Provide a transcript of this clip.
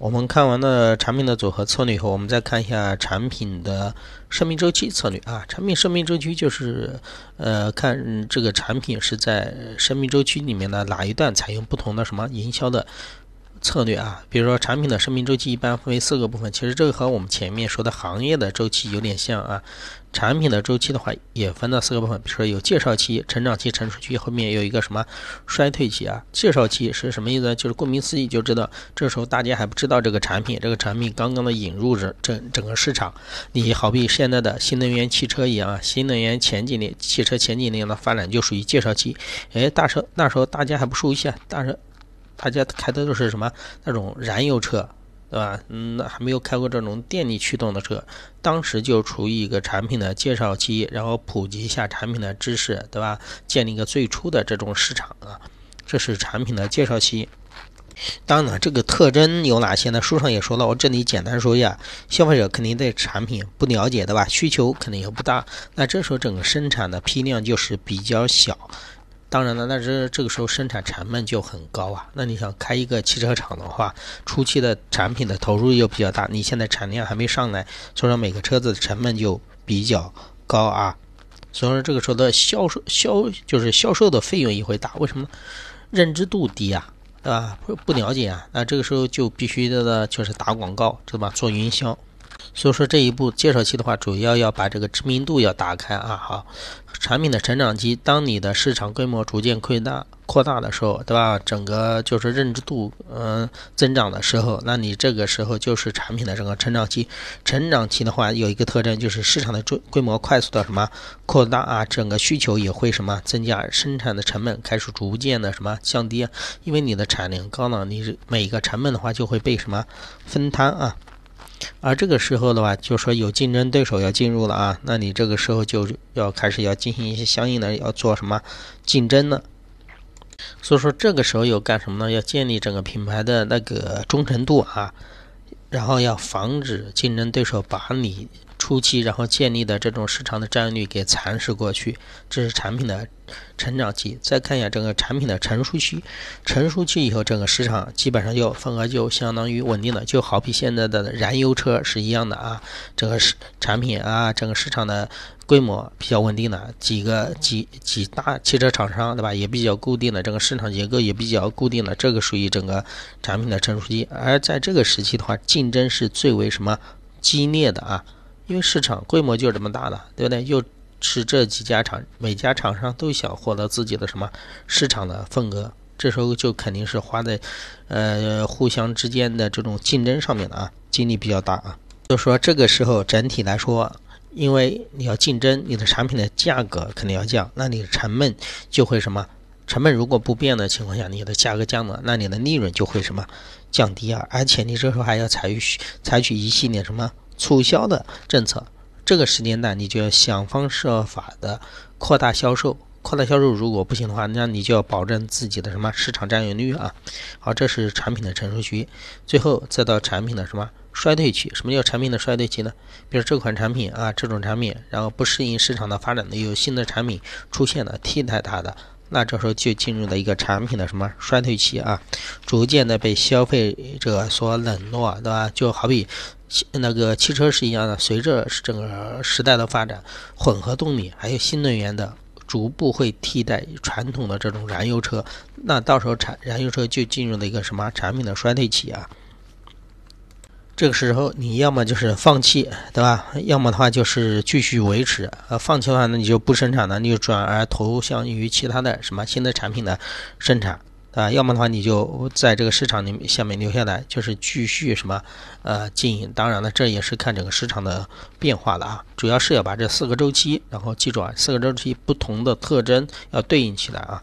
我们看完了产品的组合策略以后，我们再看一下产品的生命周期策略啊。产品生命周期就是，呃，看这个产品是在生命周期里面的哪一段采用不同的什么营销的。策略啊，比如说产品的生命周期一般分为四个部分，其实这个和我们前面说的行业的周期有点像啊。产品的周期的话也分了四个部分，比如说有介绍期、成长期、成熟期，后面有一个什么衰退期啊。介绍期是什么意思？就是顾名思义就知道，这时候大家还不知道这个产品，这个产品刚刚的引入整整整个市场。你好比现在的新能源汽车一样啊，新能源前几年汽车前几年的发展就属于介绍期。哎，大时那时候大家还不熟悉啊，大时。大家开的都是什么那种燃油车，对吧？嗯，那还没有开过这种电力驱动的车，当时就处于一个产品的介绍期，然后普及一下产品的知识，对吧？建立一个最初的这种市场啊，这是产品的介绍期。当然，这个特征有哪些呢？书上也说了，我这里简单说一下。消费者肯定对产品不了解，对吧？需求肯定也不大，那这时候整个生产的批量就是比较小。当然了，那这这个时候生产成本就很高啊。那你想开一个汽车厂的话，初期的产品的投入又比较大，你现在产量还没上来，所以说每个车子的成本就比较高啊。所以说这个时候的销售销就是销售的费用也会大，为什么？认知度低啊，对吧？不不了解啊，那这个时候就必须的呢就是打广告，知道吧？做营销。所以说这一步介绍期的话，主要要把这个知名度要打开啊，好，产品的成长期，当你的市场规模逐渐扩大扩大的时候，对吧？整个就是认知度嗯增长的时候，那你这个时候就是产品的整个成长期。成长期的话有一个特征就是市场的规规模快速的什么扩大啊，整个需求也会什么增加，生产的成本开始逐渐的什么降低，因为你的产量高了，你每个成本的话就会被什么分摊啊。而这个时候的话，就说有竞争对手要进入了啊，那你这个时候就要开始要进行一些相应的要做什么竞争呢？所以说这个时候要干什么呢？要建立整个品牌的那个忠诚度啊，然后要防止竞争对手把你。初期，然后建立的这种市场的占有率给蚕食过去，这是产品的成长期。再看一下整个产品的成熟期，成熟期以后，整个市场基本上就份额就相当于稳定了，就好比现在的燃油车是一样的啊。整个市产品啊，整个市场的规模比较稳定了，几个几几大汽车厂商，对吧？也比较固定的，整个市场结构也比较固定了，这个属于整个产品的成熟期。而在这个时期的话，竞争是最为什么激烈的啊？因为市场规模就这么大的，对不对？又是这几家厂，每家厂商都想获得自己的什么市场的份额，这时候就肯定是花在，呃，互相之间的这种竞争上面的啊，精力比较大啊。就说这个时候整体来说，因为你要竞争，你的产品的价格肯定要降，那你的成本就会什么？成本如果不变的情况下，你的价格降了，那你的利润就会什么降低啊？而且你这时候还要采取采取一系列什么？促销的政策，这个时间段你就要想方设法的扩大销售，扩大销售如果不行的话，那你就要保证自己的什么市场占有率啊。好，这是产品的成熟期，最后再到产品的什么衰退期？什么叫产品的衰退期呢？比如这款产品啊，这种产品然后不适应市场的发展的，有新的产品出现了替代它的。那这时候就进入了一个产品的什么衰退期啊，逐渐的被消费者所冷落，对吧？就好比那个汽车是一样的，随着整个时代的发展，混合动力还有新能源的逐步会替代传统的这种燃油车，那到时候产燃油车就进入了一个什么产品的衰退期啊。这个时候，你要么就是放弃，对吧？要么的话就是继续维持。呃，放弃的话，那你就不生产了，你就转而投向于其他的什么新的产品的生产，啊？要么的话，你就在这个市场里面下面留下来，就是继续什么呃经营。当然了，这也是看整个市场的变化了啊。主要是要把这四个周期，然后记住啊，四个周期不同的特征要对应起来啊。